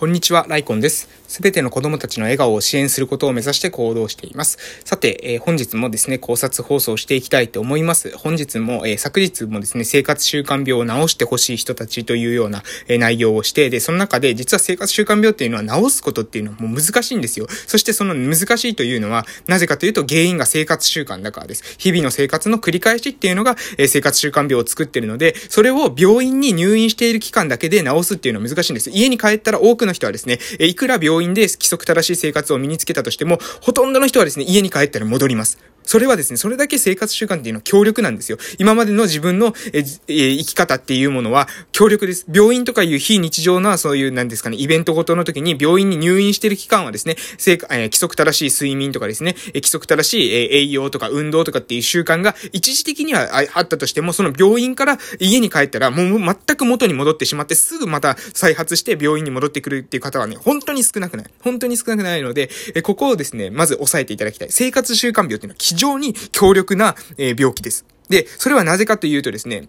こんにちは、ライコンです。すべての子供たちの笑顔を支援することを目指して行動しています。さて、えー、本日もですね、考察放送していきたいと思います。本日も、えー、昨日もですね、生活習慣病を治してほしい人たちというような、えー、内容をして、で、その中で実は生活習慣病っていうのは治すことっていうのはもう難しいんですよ。そしてその難しいというのは、なぜかというと原因が生活習慣だからです。日々の生活の繰り返しっていうのが、え生活習慣病を作ってるので、それを病院に入院している期間だけで治すっていうのは難しいんです。家に帰ったら多くの人はですねえ、いくら病院で規則正しい生活を身につけたとしても、ほとんどの人はですね、家に帰ったら戻ります。それはですね、それだけ生活習慣っていうのは強力なんですよ。今までの自分の、え、え生き方っていうものは強力です。病院とかいう非日常な、そういう、なんですかね、イベントごとの時に病院に入院してる期間はですね、え、規則正しい睡眠とかですね、え規則正しい、え栄養とか運動とかっていう習慣が一時的にはあったとしても、その病院から家に帰ったらもう全く元に戻ってしまってすぐまた再発して病院に戻ってくるっていう方はね、本当に少なくない。本当に少なくないので、えここをですね、まず押さえていただきたい。生活習慣病っていうのは非常に強力な、え病気です。で、それはなぜかというとですね、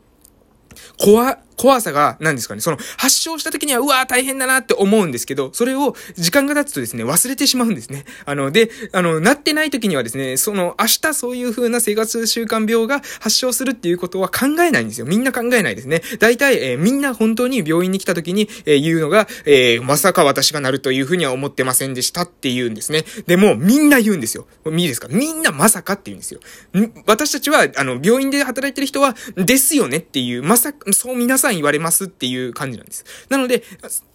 怖、怖さが、何ですかね、その、発症した時には、うわー大変だなって思うんですけど、それを、時間が経つとですね、忘れてしまうんですね。あの、で、あの、なってない時にはですね、その、明日そういう風な生活習慣病が発症するっていうことは考えないんですよ。みんな考えないですね。大体、えー、みんな本当に病院に来た時に、えー、言うのが、えー、まさか私がなるという風には思ってませんでしたって言うんですね。でも、みんな言うんですよ。いいですか？みんなまさかって言うんですよ。私たちは、あの、病院で働いてる人は、ですよねっていう、まさか、そう皆さん言われますっていう感じなんです。なので、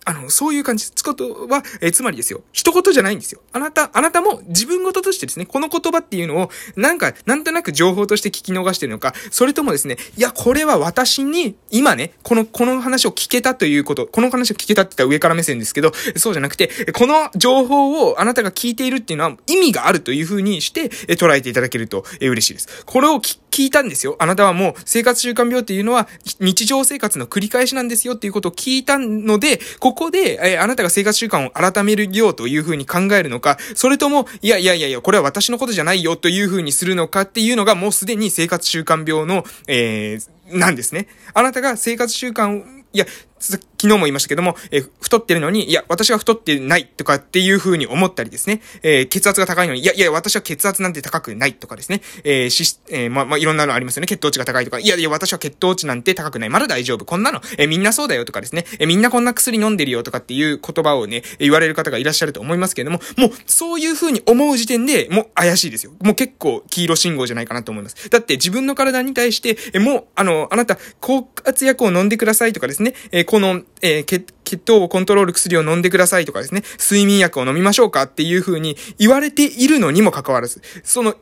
あの、そういう感じ。つことは、えつまりですよ。一言じゃないんですよ。あなた、あなたも自分事としてですね、この言葉っていうのを、なんか、なんとなく情報として聞き逃してるのか、それともですね、いや、これは私に、今ね、この、この話を聞けたということ、この話を聞けたって言ったら上から目線ですけど、そうじゃなくて、この情報をあなたが聞いているっていうのは意味があるという風にして、え捉えていただけると、え嬉しいです。これを聞いたんですよ。あなたはもう、生活習慣病っていうのは、日常生活の繰り返しなんですよっていうことを聞いたので、ここで、えあなたが生活習慣を改めるようというふうに考えるのか、それとも、いやいやいやいや、これは私のことじゃないよというふうにするのかっていうのがもうすでに生活習慣病の、えー、なんですね。あなたが生活習慣いや、昨日も言いましたけども、えー、太ってるのに、いや、私は太ってないとかっていう風に思ったりですね、えー、血圧が高いのに、いや、いや、私は血圧なんて高くないとかですね、えー、し、えー、ま、ま、いろんなのありますよね。血糖値が高いとか、いや、いや、私は血糖値なんて高くない。まだ大丈夫。こんなの、えー、みんなそうだよとかですね、えー、みんなこんな薬飲んでるよとかっていう言葉をね、言われる方がいらっしゃると思いますけれども、もう、そういう風に思う時点で、もう怪しいですよ。もう結構黄色信号じゃないかなと思います。だって自分の体に対して、えー、もう、あの、あなた、高圧薬を飲んでくださいとかですね、えー、この、えー、血、血糖をコントロール薬を飲んでくださいとかですね、睡眠薬を飲みましょうかっていう風に言われているのにもかかわらず、その、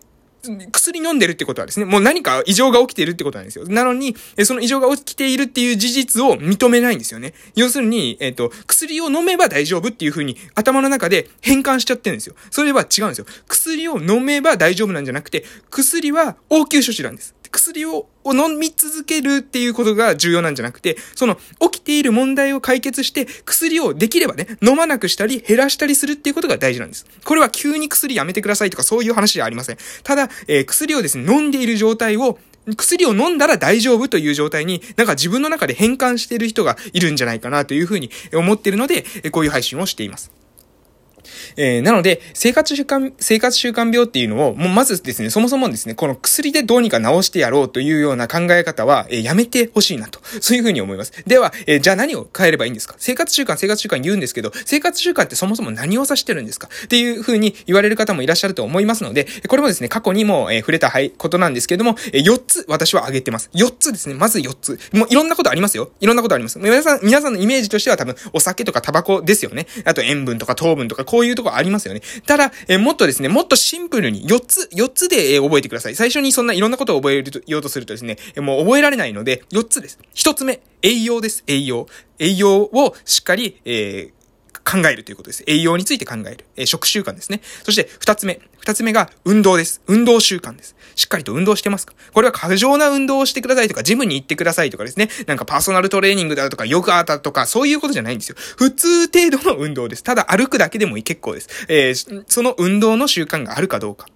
薬飲んでるってことはですね、もう何か異常が起きているってことなんですよ。なのに、その異常が起きているっていう事実を認めないんですよね。要するに、えっ、ー、と、薬を飲めば大丈夫っていう風に頭の中で変換しちゃってるんですよ。それは違うんですよ。薬を飲めば大丈夫なんじゃなくて、薬は応急処置なんです。薬を飲み続けるっていうことが重要なんじゃなくて、その起きている問題を解決して薬をできればね、飲まなくしたり減らしたりするっていうことが大事なんです。これは急に薬やめてくださいとかそういう話ではありません。ただ、えー、薬をですね、飲んでいる状態を薬を飲んだら大丈夫という状態に、なんか自分の中で変換している人がいるんじゃないかなというふうに思っているので、こういう配信をしています。えー、なので、生活習慣、生活習慣病っていうのを、もうまずですね、そもそもですね、この薬でどうにか治してやろうというような考え方は、えー、やめてほしいなと。そういうふうに思います。では、えー、じゃあ何を変えればいいんですか？生活習慣、生活習慣言うんですけど、生活習慣ってそもそも何を指してるんですか？っていうふうに言われる方もいらっしゃると思いますので、これもですね、過去にも、えー、触れたことなんですけども、えー、4つ私は挙げてます。4つですね。まず4つ。もういろんなことありますよ。いろんなことあります。皆さん、皆さんのイメージとしては多分、お酒とかタバコですよね。あと塩分とか糖分とかこういうとこありますよね。ただ、え、もっとですね、もっとシンプルに4つ、4つで、え、覚えてください。最初にそんないろんなことを覚えようとするとですね、え、もう覚えられないので、4つです。1つ目、栄養です。栄養。栄養をしっかり、えー、考えるということです。栄養について考える。えー、食習慣ですね。そして、二つ目。二つ目が運動です。運動習慣です。しっかりと運動してますか？これは過剰な運動をしてくださいとか、ジムに行ってくださいとかですね。なんかパーソナルトレーニングだとか、ヨガだとか、そういうことじゃないんですよ。普通程度の運動です。ただ歩くだけでも結構です。えー、その運動の習慣があるかどうか。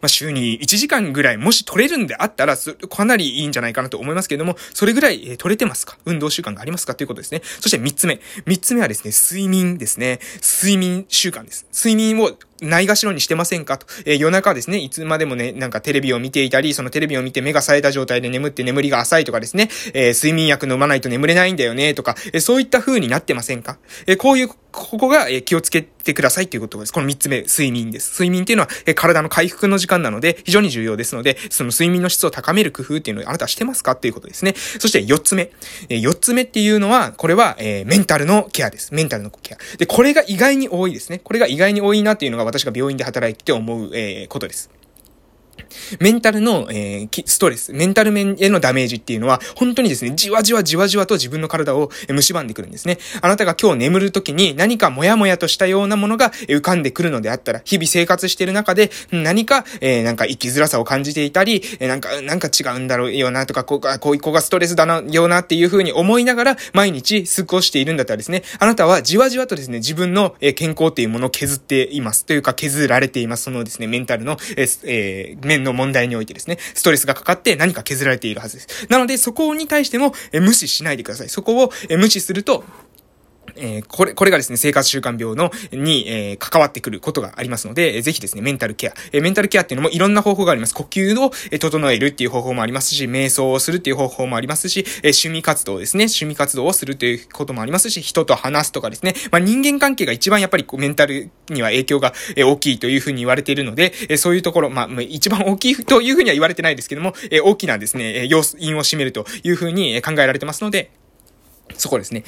まあ、週に1時間ぐらいもし取れるんであったら、かなりいいんじゃないかなと思いますけれども、それぐらい、え、取れてますか？運動習慣がありますかということですね。そして3つ目。3つ目はですね、睡眠ですね。睡眠習慣です。睡眠をないがしろにしてませんかと。えー、夜中ですね、いつまでもね、なんかテレビを見ていたり、そのテレビを見て目が冴えた状態で眠って眠りが浅いとかですね、えー、睡眠薬飲まないと眠れないんだよね、とか、えー、そういった風になってませんかえ、こういう、ここが、え、気をつけてくださいということです。この三つ目、睡眠です。睡眠っていうのは、え、体の回復の時間なので、非常に重要ですので、その睡眠の質を高める工夫っていうのをあなたはしてますかっていうことですね。そして四つ目。えー、四つ目っていうのは、これは、え、メンタルのケアです。メンタルのケア。で、これが意外に多いですね。これが意外に多いなっていうのが私が病院で働いて思う、えー、ことです。メンタルの、えー、ストレス、メンタル面へのダメージっていうのは、本当にですね、じわじわじわじわと自分の体を蝕んでくるんですね。あなたが今日眠る時に何かモヤモヤとしたようなものが浮かんでくるのであったら、日々生活している中で何か、えー、なんか生きづらさを感じていたり、え、なんか、なんか違うんだろうよなとか、こう、こういう子がストレスだな、よなっていう風に思いながら毎日過ごしているんだったらですね、あなたはじわじわとですね、自分の健康っていうものを削っています。というか削られています。そのですね、メンタルの、えー、えー、面の問題においてですね、ストレスがかかって何か削られているはずです。なので、そこに対しても、え無視しないでください。そこを、え無視すると、えー、これ、これがですね、生活習慣病の、に、えー、関わってくることがありますので、えー、ぜひですね、メンタルケア。えー、メンタルケアっていうのもいろんな方法があります。呼吸を、えー、整えるっていう方法もありますし、瞑想をするっていう方法もありますし、えー、趣味活動ですね、趣味活動をするということもありますし、人と話すとかですね、まあ、人間関係が一番やっぱりこうメンタルには影響が、えー、大きいというふうに言われているので、えー、そういうところ、まあ、一番大きいというふうには言われてないですけども、えー、大きなですねえ、要因を占めるというふうに考えられてますので、そこですね。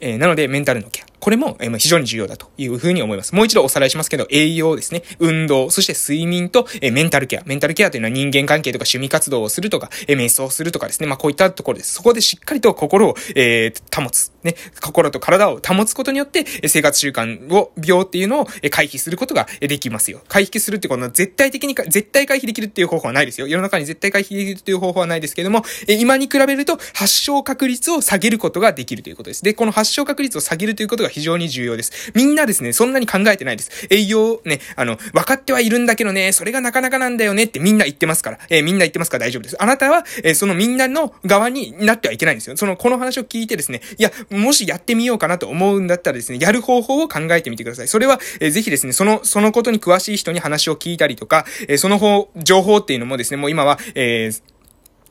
えー、なので、メンタルのケア。これも、非常に重要だというふうに思います。もう一度おさらいしますけど、栄養ですね。運動、そして睡眠と、メンタルケア。メンタルケアというのは人間関係とか趣味活動をするとか、瞑想するとかですね。まあ、こういったところです。そこでしっかりと心を、えー、保つ。ね。心と体を保つことによって、生活習慣を、病っていうのを回避することができますよ。回避するってことは絶対的に絶対回避できるっていう方法はないですよ。世の中に絶対回避できるっていう方法はないですけども、今に比べると発症確率を下げることができるということです。で、この発症確率を下げるということが非常に重要です。みんなですね、そんなに考えてないです。営業ね、あの、分かってはいるんだけどね、それがなかなかなんだよねってみんな言ってますから。えー、みんな言ってますから大丈夫です。あなたは、えー、そのみんなの側になってはいけないんですよ。その、この話を聞いてですね、いや、もしやってみようかなと思うんだったらですね、やる方法を考えてみてください。それは、えー、ぜひですね、その、そのことに詳しい人に話を聞いたりとか、えー、その方、情報っていうのもですね、もう今は、えー、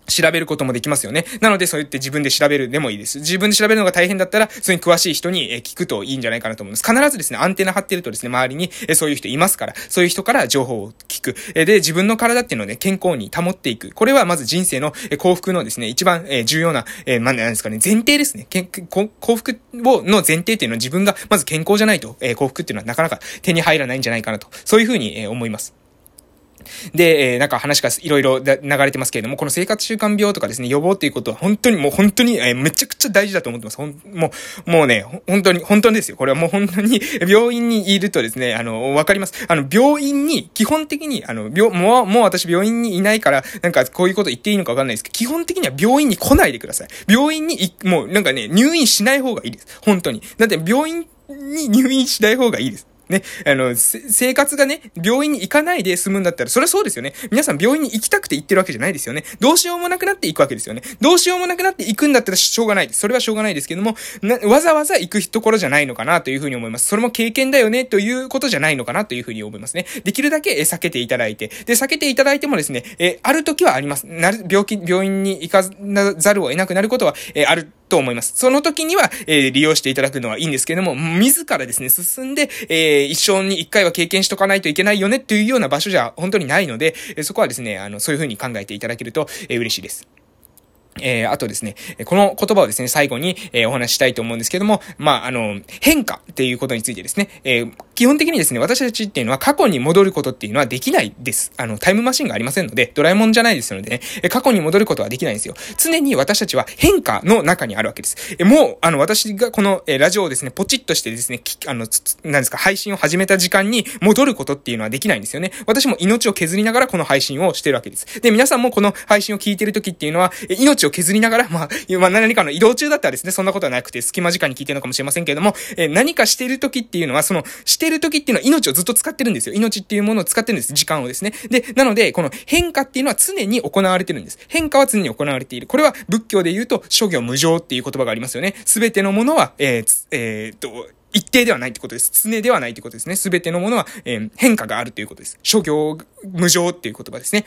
調べることもできますよね。なので、そう言って自分で調べるでもいいです。自分で調べるのが大変だったら、それに詳しい人に聞くといいんじゃないかなと思います。必ずですね、アンテナ張ってるとですね、周りにそういう人いますから、そういう人から情報を聞く。で、自分の体っていうのをね、健康に保っていく。これはまず人生の幸福のですね、一番重要な、え、まあ、なんですかね、前提ですね。幸福を、の前提っていうのは自分がまず健康じゃないと、幸福っていうのはなかなか手に入らないんじゃないかなと。そういうふうに、思います。で、えー、なんか話がいろいろ流れてますけれども、この生活習慣病とかですね、予防っていうことは本当にもう本当に、えー、めちゃくちゃ大事だと思ってます。ほん、もう、もうね、本当に、本当ですよ。これはもう本当に、病院にいるとですね、あの、わかります。あの、病院に、基本的に、あの、病、もう、もう私病院にいないから、なんかこういうこと言っていいのかわかんないですけど、基本的には病院に来ないでください。病院に、もうなんかね、入院しない方がいいです。本当に。だって病院に入院しない方がいいです。ね、あの、生活がね、病院に行かないで済むんだったら、それはそうですよね。皆さん病院に行きたくて行ってるわけじゃないですよね。どうしようもなくなって行くわけですよね。どうしようもなくなって行くんだったらしょうがない。それはしょうがないですけども、わざわざ行くところじゃないのかなというふうに思います。それも経験だよねということじゃないのかなというふうに思いますね。できるだけえ避けていただいて、で、避けていただいてもですね、え、ある時はあります。なる、病気、病院に行かざるを得なくなることは、え、あると思います。その時には、え、利用していただくのはいいんですけども、自らですね、進んで、えー、一生に一回は経験しとかないといけないよねっていうような場所じゃ本当にないので、そこはですね、あの、そういうふうに考えていただけると、えー、嬉しいです。えー、あとですね、この言葉をですね、最後に、えー、お話ししたいと思うんですけども、まあ、あの、変化っていうことについてですね、えー、基本的にですね、私たちっていうのは過去に戻ることっていうのはできないです。あの、タイムマシンがありませんので、ドラえもんじゃないですのでね、過去に戻ることはできないんですよ。常に私たちは変化の中にあるわけです。えもう、あの、私がこの、えラジオをですね、ポチッとしてですね、あの、なんですか、配信を始めた時間に戻ることっていうのはできないんですよね。私も命を削りながらこの配信をしてるわけです。で、皆さんもこの配信を聞いてる時っていうのは、命を削りながら、まあ、まあ、何かの移動中だったらですね、そんなことはなくて、隙間時間に聞いてるのかもしれませんけれども、えー、何かしてる時っていうのは、その、してる時っていうのは命をずっと使ってるんですよ。命っていうものを使ってるんです。時間をですね。で、なので、この変化っていうのは常に行われてるんです。変化は常に行われている。これは仏教で言うと、諸行無常っていう言葉がありますよね。すべてのものは、えー、えー、っと、一定ではないってことです。常ではないってことですね。すべてのものは、えー、変化があるということです。諸行無常っていう言葉ですね。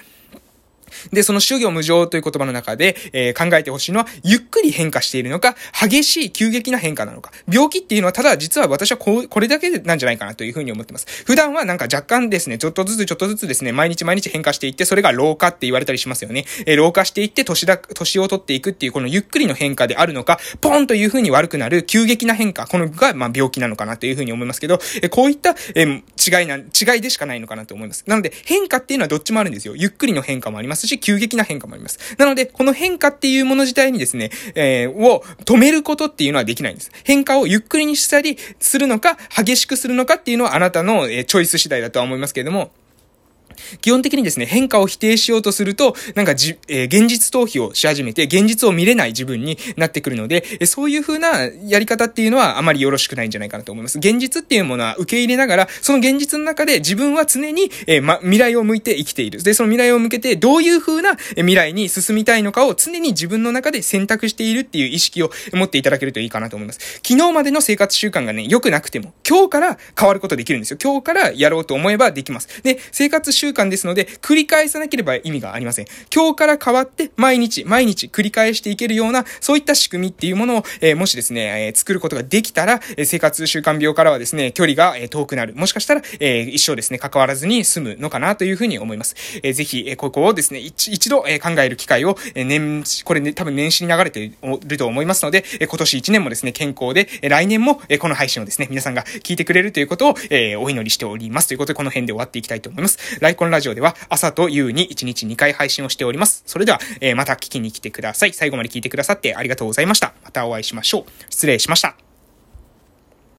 で、その修行無常という言葉の中で、えー、考えてほしいのは、ゆっくり変化しているのか、激しい急激な変化なのか。病気っていうのは、ただ実は私はこう、これだけなんじゃないかなというふうに思ってます。普段はなんか若干ですね、ちょっとずつちょっとずつですね、毎日毎日変化していって、それが老化って言われたりしますよね。えー、老化していって、年だ、年を取っていくっていう、このゆっくりの変化であるのか、ポンというふうに悪くなる急激な変化、このが、まあ、病気なのかなというふうに思いますけど、えー、こういった、えー、違いな、違いでしかないのかなと思います。なので、変化っていうのはどっちもあるんですよ。ゆっくりの変化もありますし、急激な変化もあります。なので、この変化っていうもの自体にですね、えー、を止めることっていうのはできないんです。変化をゆっくりにしたりするのか、激しくするのかっていうのはあなたの、えー、チョイス次第だとは思いますけれども、基本的にですね、変化を否定しようとすると、なんかじ、えー、現実逃避をし始めて、現実を見れない自分になってくるので、えそういう風なやり方っていうのはあまりよろしくないんじゃないかなと思います。現実っていうものは受け入れながら、その現実の中で自分は常に、えー、ま、未来を向いて生きている。で、その未来を向けてどういう風な未来に進みたいのかを常に自分の中で選択しているっていう意識を持っていただけるといいかなと思います。昨日までの生活習慣がね、良くなくても、今日から変わることできるんですよ。今日からやろうと思えばできます。で、生活習慣ですので、繰り返さなければ意味がありません。今日から変わって毎日、毎日繰り返していけるような、そういった仕組みっていうものを、えー、もしですね、えー、作ることができたら、えー、生活習慣病からはですね、距離が、え遠くなる。もしかしたら、え一生ですね、関わらずに済むのかなというふうに思います。えー、ぜひ、えここをですね、一一度、え考える機会を、え年、これね、多分年始に流れていると思いますので、え今年1年もですね、健康で、え来年も、えこの配信をですね、皆さんが聞いてくれるということを、えお祈りしております。ということで、この辺で終わっていきたいと思います。ライコンラジオでは、朝と夕に1日2回配信をしております。それでは、えー、また聞きに来てください。最後まで聞いてくださってありがとうございました。またお会いしましょう。失礼しました。